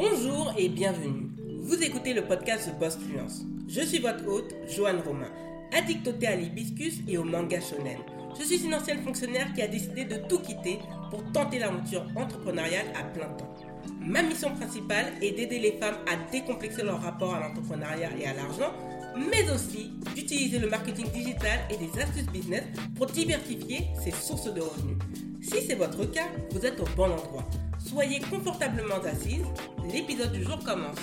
Bonjour et bienvenue. Vous écoutez le podcast The Boss Fluence. Je suis votre hôte, Joanne Romain, addict au thé à l'hibiscus et au manga shonen. Je suis une ancienne fonctionnaire qui a décidé de tout quitter pour tenter l'aventure entrepreneuriale à plein temps. Ma mission principale est d'aider les femmes à décomplexer leur rapport à l'entrepreneuriat et à l'argent, mais aussi d'utiliser le marketing digital et des astuces business pour diversifier ses sources de revenus. Si c'est votre cas, vous êtes au bon endroit. Soyez confortablement assise, l'épisode du jour commence.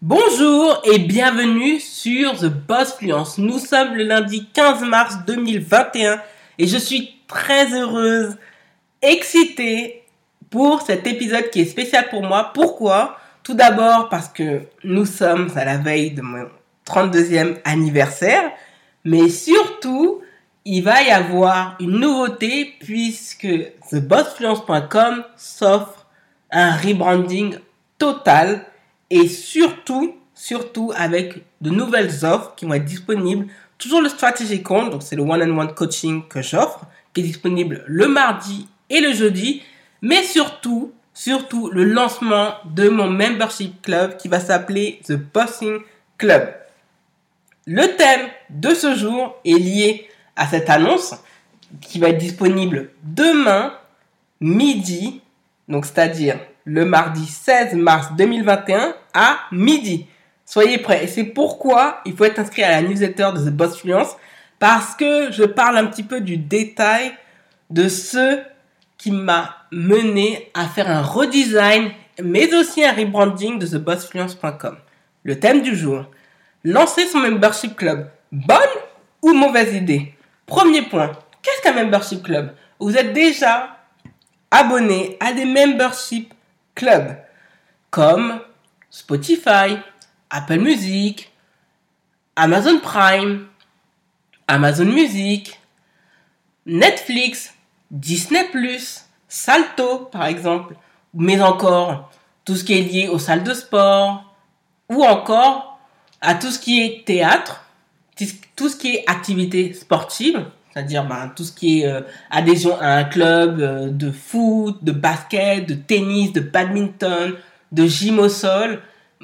Bonjour et bienvenue sur The Boss Fluence. Nous sommes le lundi 15 mars 2021 et je suis très heureuse, excitée pour cet épisode qui est spécial pour moi. Pourquoi? Tout d'abord parce que nous sommes à la veille de mon 32e anniversaire, mais surtout il va y avoir une nouveauté puisque thebossfluence.com s'offre un rebranding total et surtout, surtout avec de nouvelles offres qui vont être disponibles. Toujours le Strategy Compte, donc c'est le one-on-one coaching que j'offre, qui est disponible le mardi et le jeudi, mais surtout, surtout le lancement de mon membership club qui va s'appeler The Bossing Club. Le thème de ce jour est lié à cette annonce qui va être disponible demain midi, donc c'est-à-dire le mardi 16 mars 2021 à midi. Soyez prêts. Et c'est pourquoi il faut être inscrit à la newsletter de The Boss Fluence parce que je parle un petit peu du détail de ce qui m'a mené à faire un redesign mais aussi un rebranding de thebossfluence.com. Le thème du jour, lancer son membership club. Bonne ou mauvaise idée? Premier point, qu'est-ce qu'un membership club? Vous êtes déjà abonné à des membership clubs comme Spotify, Apple Music, Amazon Prime, Amazon Music, Netflix, Disney ⁇ Salto par exemple, mais encore tout ce qui est lié aux salles de sport, ou encore à tout ce qui est théâtre, tout ce qui est activité sportive, c'est-à-dire ben, tout ce qui est euh, adhésion à un club euh, de foot, de basket, de tennis, de badminton, de gym au sol,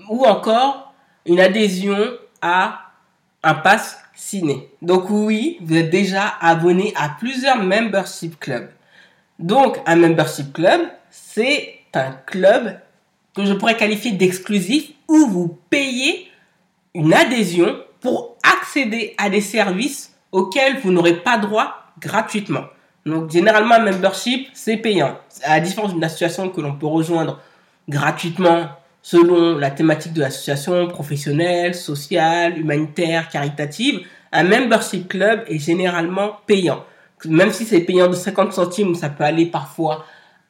ou encore une adhésion à un pass ciné. Donc oui, vous êtes déjà abonné à plusieurs membership clubs. Donc un membership club, c'est un club que je pourrais qualifier d'exclusif où vous payez une adhésion pour accéder à des services auxquels vous n'aurez pas droit gratuitement. Donc généralement, un membership, c'est payant. À la différence d'une association que l'on peut rejoindre gratuitement selon la thématique de l'association professionnelle, sociale, humanitaire, caritative, un membership club est généralement payant. Même si c'est payant de 50 centimes, ça peut aller parfois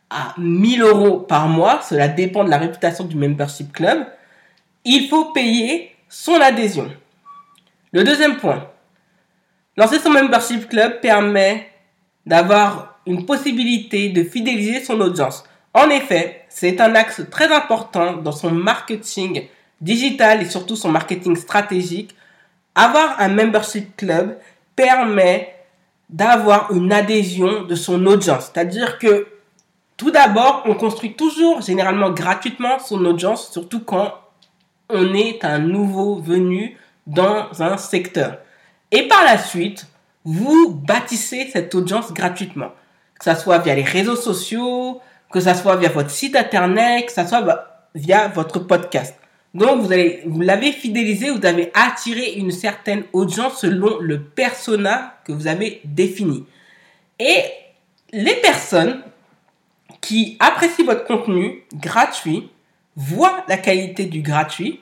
à 1000 euros par mois. Cela dépend de la réputation du membership club. Il faut payer son adhésion. Le deuxième point, lancer son membership club permet d'avoir une possibilité de fidéliser son audience. En effet, c'est un axe très important dans son marketing digital et surtout son marketing stratégique. Avoir un membership club permet d'avoir une adhésion de son audience. C'est-à-dire que tout d'abord, on construit toujours généralement gratuitement son audience, surtout quand on est un nouveau venu dans un secteur. Et par la suite, vous bâtissez cette audience gratuitement. Que ce soit via les réseaux sociaux, que ce soit via votre site internet, que ce soit via votre podcast. Donc, vous vous l'avez fidélisé, vous avez attiré une certaine audience selon le persona que vous avez défini. Et les personnes qui apprécient votre contenu gratuit voient la qualité du gratuit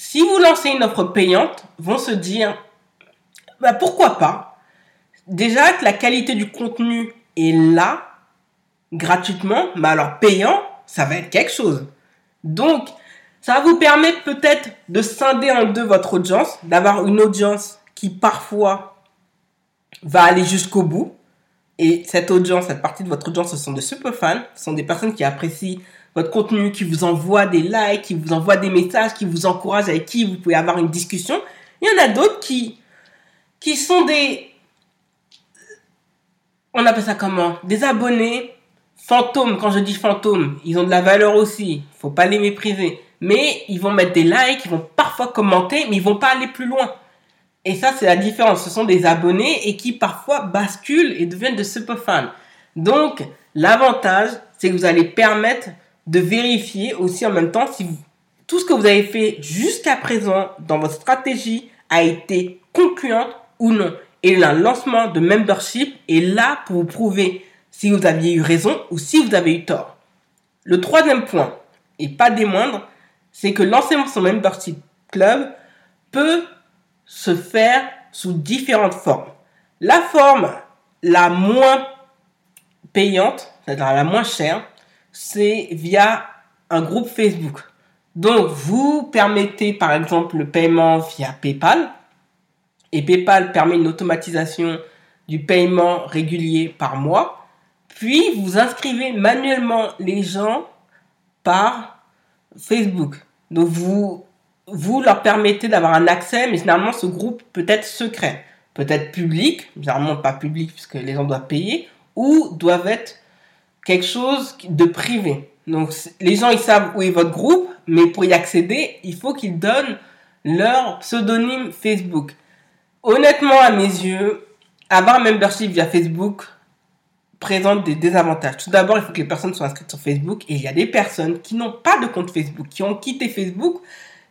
si vous lancez une offre payante, vont se dire, bah pourquoi pas? Déjà que la qualité du contenu est là, gratuitement, mais alors payant, ça va être quelque chose. Donc, ça va vous permettre peut-être de scinder en deux votre audience, d'avoir une audience qui parfois va aller jusqu'au bout. Et cette audience, cette partie de votre audience, ce sont des super fans, ce sont des personnes qui apprécient votre contenu, qui vous envoie des likes, qui vous envoie des messages, qui vous encourage, avec qui vous pouvez avoir une discussion. Il y en a d'autres qui, qui sont des, on appelle ça comment? Des abonnés fantômes, quand je dis fantômes, ils ont de la valeur aussi. Faut pas les mépriser. Mais ils vont mettre des likes, ils vont parfois commenter, mais ils vont pas aller plus loin. Et ça, c'est la différence. Ce sont des abonnés et qui parfois basculent et deviennent de super fans. Donc, l'avantage, c'est que vous allez permettre de vérifier aussi en même temps si tout ce que vous avez fait jusqu'à présent dans votre stratégie a été concluante ou non. Et le lancement de membership est là pour vous prouver si vous aviez eu raison ou si vous avez eu tort. Le troisième point, et pas des moindres, c'est que lancer son membership club peut se faire sous différentes formes. La forme la moins payante, c'est-à-dire la moins chère, c'est via un groupe Facebook. Donc, vous permettez par exemple le paiement via PayPal. Et PayPal permet une automatisation du paiement régulier par mois. Puis, vous inscrivez manuellement les gens par Facebook. Donc, vous, vous leur permettez d'avoir un accès, mais généralement, ce groupe peut être secret, peut être public, généralement pas public puisque les gens doivent payer, ou doivent être quelque chose de privé. Donc, les gens, ils savent où est votre groupe, mais pour y accéder, il faut qu'ils donnent leur pseudonyme Facebook. Honnêtement, à mes yeux, avoir un membership via Facebook présente des désavantages. Tout d'abord, il faut que les personnes soient inscrites sur Facebook et il y a des personnes qui n'ont pas de compte Facebook, qui ont quitté Facebook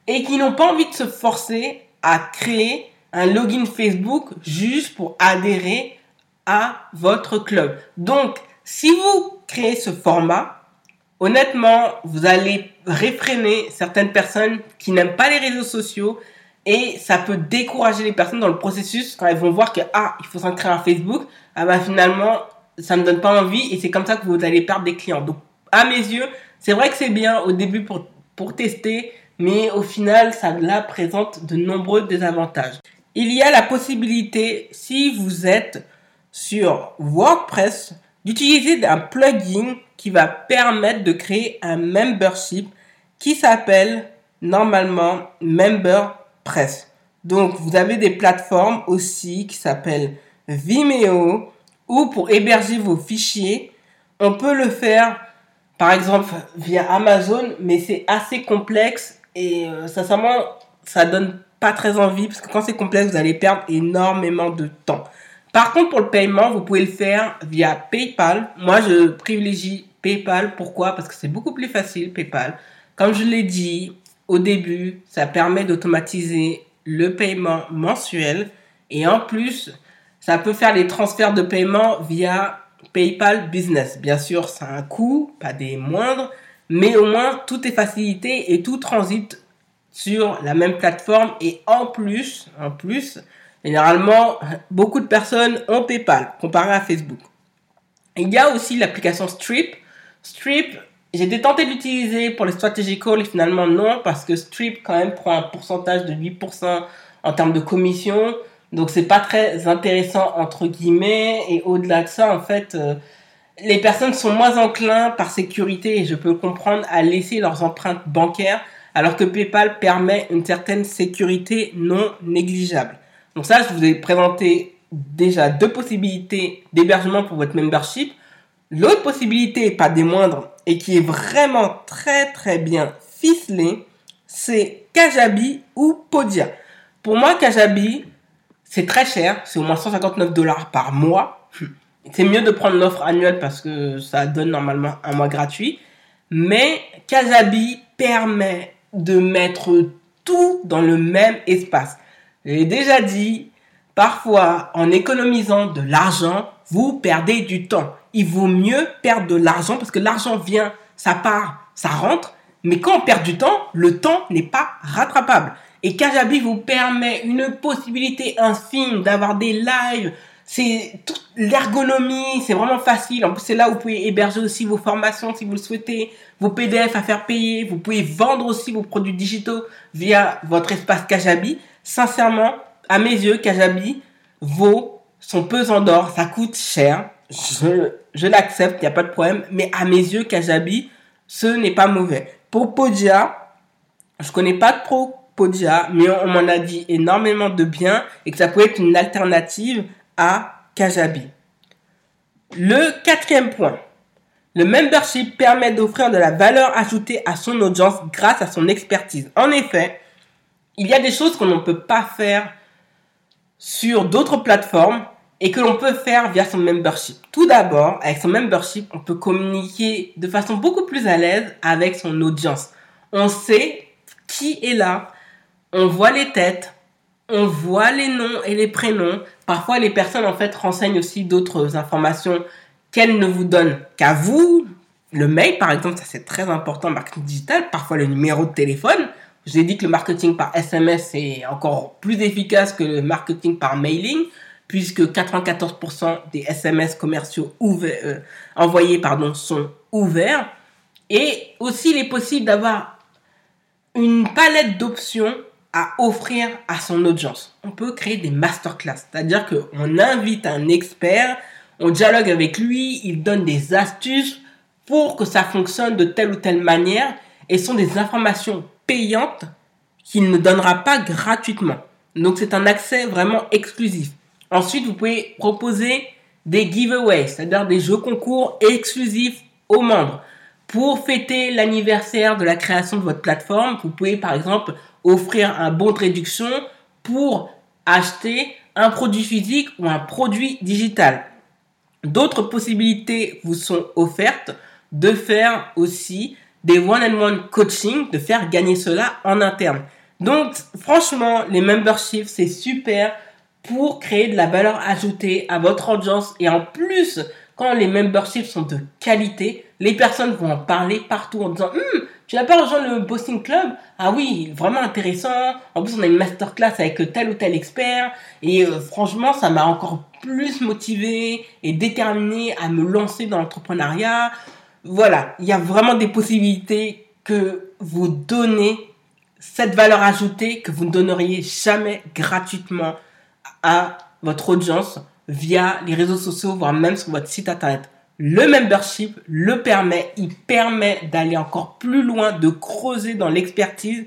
et qui n'ont pas envie de se forcer à créer un login Facebook juste pour adhérer à votre club. Donc, si vous créez ce format, honnêtement, vous allez réfréner certaines personnes qui n'aiment pas les réseaux sociaux et ça peut décourager les personnes dans le processus quand elles vont voir que ah, il faut s'inscrire à Facebook, ah bah finalement, ça ne donne pas envie et c'est comme ça que vous allez perdre des clients. Donc à mes yeux, c'est vrai que c'est bien au début pour pour tester, mais au final, ça présente de nombreux désavantages. Il y a la possibilité si vous êtes sur WordPress d'utiliser un plugin qui va permettre de créer un membership qui s'appelle normalement MemberPress. Donc vous avez des plateformes aussi qui s'appellent Vimeo ou pour héberger vos fichiers. On peut le faire par exemple via Amazon, mais c'est assez complexe et euh, sincèrement ça donne pas très envie parce que quand c'est complexe vous allez perdre énormément de temps. Par contre, pour le paiement, vous pouvez le faire via PayPal. Moi, je privilégie PayPal. Pourquoi? Parce que c'est beaucoup plus facile, PayPal. Comme je l'ai dit au début, ça permet d'automatiser le paiement mensuel. Et en plus, ça peut faire les transferts de paiement via PayPal Business. Bien sûr, ça a un coût, pas des moindres, mais au moins tout est facilité et tout transite sur la même plateforme. Et en plus, en plus, Généralement, beaucoup de personnes ont PayPal comparé à Facebook. Il y a aussi l'application Strip. Strip, été tenté d'utiliser pour les strategy calls et finalement non parce que Strip quand même prend un pourcentage de 8% en termes de commission. Donc c'est pas très intéressant entre guillemets et au-delà de ça en fait euh, les personnes sont moins enclins par sécurité et je peux comprendre à laisser leurs empreintes bancaires alors que PayPal permet une certaine sécurité non négligeable. Donc ça, je vous ai présenté déjà deux possibilités d'hébergement pour votre membership. L'autre possibilité, pas des moindres, et qui est vraiment très très bien ficelée, c'est Kajabi ou Podia. Pour moi, Kajabi, c'est très cher, c'est au moins 159 dollars par mois. C'est mieux de prendre l'offre annuelle parce que ça donne normalement un mois gratuit. Mais Kajabi permet de mettre tout dans le même espace. J'ai déjà dit, parfois, en économisant de l'argent, vous perdez du temps. Il vaut mieux perdre de l'argent parce que l'argent vient, ça part, ça rentre. Mais quand on perd du temps, le temps n'est pas rattrapable. Et Kajabi vous permet une possibilité infime d'avoir des lives. C'est toute l'ergonomie, c'est vraiment facile. En plus, c'est là où vous pouvez héberger aussi vos formations si vous le souhaitez, vos PDF à faire payer. Vous pouvez vendre aussi vos produits digitaux via votre espace Kajabi sincèrement, à mes yeux, Kajabi vaut son pesant d'or. Ça coûte cher. Je, je l'accepte, il n'y a pas de problème. Mais à mes yeux, Kajabi, ce n'est pas mauvais. Pour Podia, je connais pas trop Podia, mais on, m'en a dit énormément de bien et que ça peut être une alternative à Kajabi. Le quatrième point. Le membership permet d'offrir de la valeur ajoutée à son audience grâce à son expertise. En effet, il y a des choses qu'on ne peut pas faire sur d'autres plateformes et que l'on peut faire via son membership. Tout d'abord, avec son membership, on peut communiquer de façon beaucoup plus à l'aise avec son audience. On sait qui est là, on voit les têtes, on voit les noms et les prénoms. Parfois, les personnes en fait renseignent aussi d'autres informations qu'elles ne vous donnent qu'à vous. Le mail, par exemple, ça c'est très important, marketing digital. Parfois, le numéro de téléphone. Je vous ai dit que le marketing par SMS est encore plus efficace que le marketing par mailing, puisque 94% des SMS commerciaux euh, envoyés pardon, sont ouverts. Et aussi, il est possible d'avoir une palette d'options à offrir à son audience. On peut créer des masterclass, c'est-à-dire qu'on invite un expert, on dialogue avec lui, il donne des astuces pour que ça fonctionne de telle ou telle manière et ce sont des informations payantes qu'il ne donnera pas gratuitement. Donc c'est un accès vraiment exclusif. Ensuite, vous pouvez proposer des giveaways, c'est-à-dire des jeux concours exclusifs aux membres. Pour fêter l'anniversaire de la création de votre plateforme, vous pouvez par exemple offrir un bon de réduction pour acheter un produit physique ou un produit digital. D'autres possibilités vous sont offertes de faire aussi des one-on-one coaching, de faire gagner cela en interne. Donc, franchement, les memberships, c'est super pour créer de la valeur ajoutée à votre audience. Et en plus, quand les memberships sont de qualité, les personnes vont en parler partout en disant hum, tu n'as pas rejoint le Bossing Club? Ah oui, vraiment intéressant. En plus, on a une masterclass avec tel ou tel expert. Et euh, franchement, ça m'a encore plus motivé et déterminé à me lancer dans l'entrepreneuriat. Voilà, il y a vraiment des possibilités que vous donnez cette valeur ajoutée que vous ne donneriez jamais gratuitement à votre audience via les réseaux sociaux, voire même sur votre site internet. Le membership le permet, il permet d'aller encore plus loin, de creuser dans l'expertise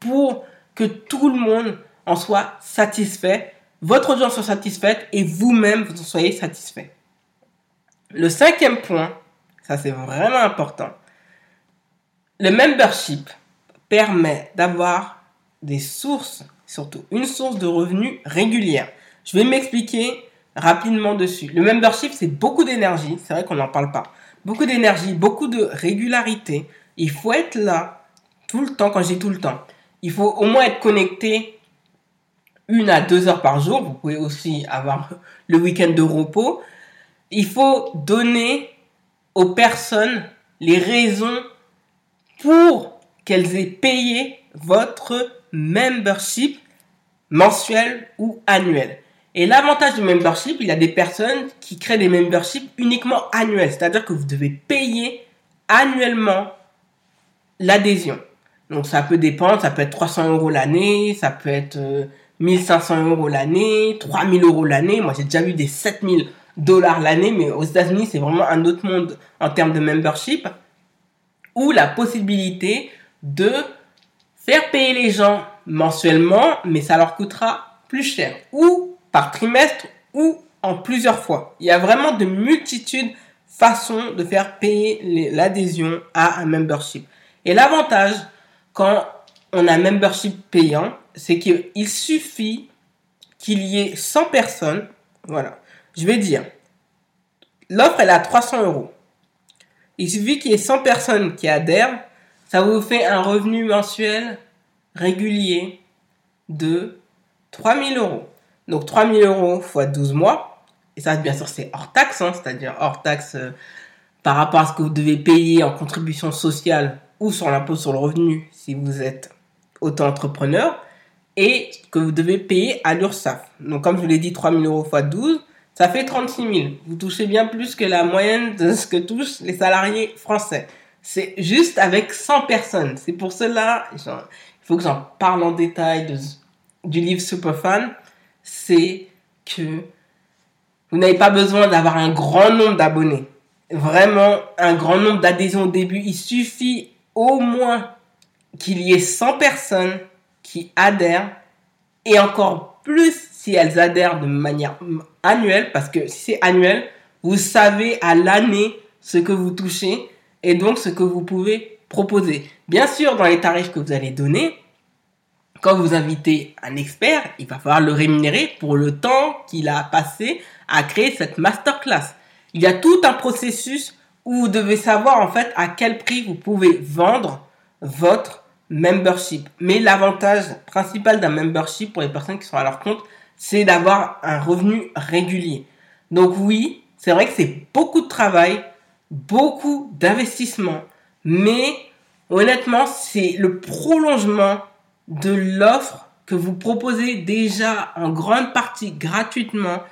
pour que tout le monde en soit satisfait, votre audience soit satisfaite et vous-même vous en soyez satisfait. Le cinquième point, ça c'est vraiment important, le membership permet d'avoir des sources, surtout une source de revenus régulière. Je vais m'expliquer rapidement dessus. Le membership, c'est beaucoup d'énergie. C'est vrai qu'on n'en parle pas. Beaucoup d'énergie, beaucoup de régularité. Il faut être là tout le temps, quand j'ai tout le temps. Il faut au moins être connecté une à deux heures par jour. Vous pouvez aussi avoir le week-end de repos. Il faut donner aux personnes les raisons pour qu'elles aient payé votre membership mensuel ou annuel. Et l'avantage du membership, il y a des personnes qui créent des memberships uniquement annuels. C'est-à-dire que vous devez payer annuellement l'adhésion. Donc ça peut dépendre, ça peut être 300 euros l'année, ça peut être 1500 euh, euros l'année, 3000 euros l'année. Moi j'ai déjà vu des 7000 dollars l'année, mais aux États-Unis c'est vraiment un autre monde en termes de membership. Ou la possibilité de faire payer les gens mensuellement, mais ça leur coûtera plus cher. Ou par trimestre ou en plusieurs fois. Il y a vraiment de multitudes façons de faire payer l'adhésion à un membership. Et l'avantage quand on a un membership payant, c'est qu'il suffit qu'il y ait 100 personnes. Voilà. Je vais dire, l'offre elle est à 300 euros. Il suffit qu'il y ait 100 personnes qui adhèrent. Ça vous fait un revenu mensuel régulier de 3000 euros. Donc 3000 euros x 12 mois. Et ça, bien sûr, c'est hors taxe, hein, c'est-à-dire hors taxe euh, par rapport à ce que vous devez payer en contribution sociale ou sur l'impôt sur le revenu si vous êtes auto-entrepreneur et que vous devez payer à l'URSSAF. Donc comme je vous l'ai dit, 3000 euros x 12, ça fait 36 000. Vous touchez bien plus que la moyenne de ce que touchent les salariés français. C'est juste avec 100 personnes. C'est pour cela, il faut que j'en parle en détail de, du livre Superfan c'est que vous n'avez pas besoin d'avoir un grand nombre d'abonnés. Vraiment, un grand nombre d'adhésions au début. Il suffit au moins qu'il y ait 100 personnes qui adhèrent et encore plus si elles adhèrent de manière annuelle parce que si c'est annuel, vous savez à l'année ce que vous touchez et donc ce que vous pouvez proposer. Bien sûr, dans les tarifs que vous allez donner, quand vous invitez un expert, il va falloir le rémunérer pour le temps qu'il a passé à créer cette masterclass. Il y a tout un processus où vous devez savoir en fait à quel prix vous pouvez vendre votre membership. Mais l'avantage principal d'un membership pour les personnes qui sont à leur compte, c'est d'avoir un revenu régulier. Donc oui, c'est vrai que c'est beaucoup de travail, beaucoup d'investissement, mais honnêtement, c'est le prolongement de l'offre que vous proposez déjà en grande partie gratuitement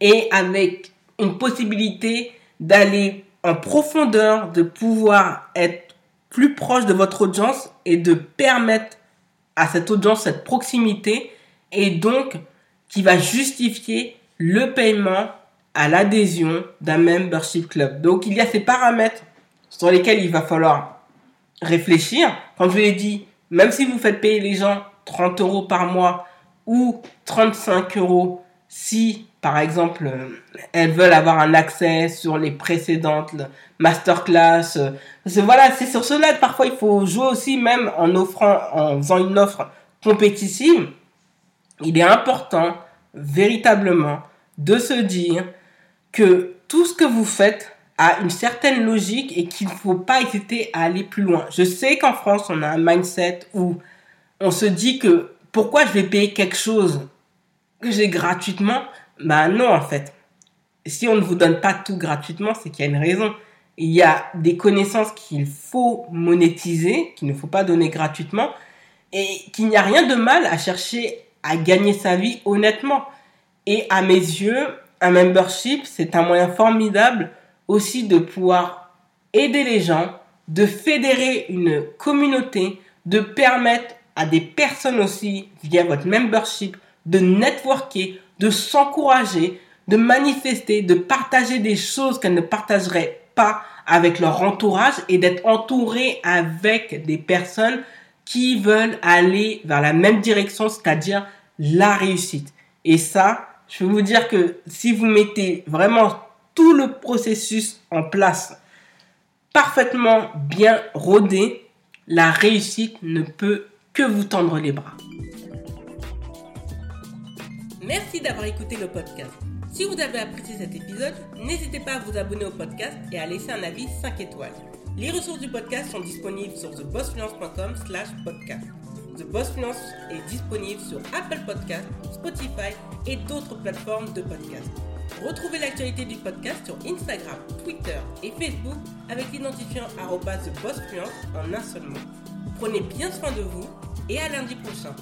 et avec une possibilité d'aller en profondeur, de pouvoir être plus proche de votre audience et de permettre à cette audience cette proximité et donc qui va justifier le paiement à l'adhésion d'un membership club. Donc il y a ces paramètres sur lesquels il va falloir réfléchir. Comme je l'ai dit, même si vous faites payer les gens 30 euros par mois ou 35 euros si, par exemple, elles veulent avoir un accès sur les précédentes masterclass. Voilà, c'est sur cela parfois il faut jouer aussi, même en offrant, en faisant une offre compétitive. Il est important, véritablement, de se dire que tout ce que vous faites a une certaine logique et qu'il ne faut pas hésiter à aller plus loin. Je sais qu'en France, on a un mindset où on se dit que pourquoi je vais payer quelque chose que j'ai gratuitement? Bah non, en fait. Si on ne vous donne pas tout gratuitement, c'est qu'il y a une raison. Il y a des connaissances qu'il faut monétiser, qu'il ne faut pas donner gratuitement, et qu'il n'y a rien de mal à chercher à gagner sa vie honnêtement. Et à mes yeux, un membership, c'est un moyen formidable aussi de pouvoir aider les gens, de fédérer une communauté, de permettre à des personnes aussi, via votre membership, de networker, de s'encourager, de manifester, de partager des choses qu'elles ne partageraient pas avec leur entourage et d'être entouré avec des personnes qui veulent aller vers la même direction, c'est-à-dire la réussite. Et ça, je veux vous dire que si vous mettez vraiment tout le processus en place parfaitement bien rodé, la réussite ne peut que vous tendre les bras. Merci d'avoir écouté le podcast. Si vous avez apprécié cet épisode, n'hésitez pas à vous abonner au podcast et à laisser un avis 5 étoiles. Les ressources du podcast sont disponibles sur thebossfluence.com slash podcast. The Boss est disponible sur Apple Podcast, Spotify et d'autres plateformes de podcast. Retrouvez l'actualité du podcast sur Instagram, Twitter et Facebook avec l'identifiant TheBossFluence en un seul mot. Prenez bien soin de vous et à lundi prochain.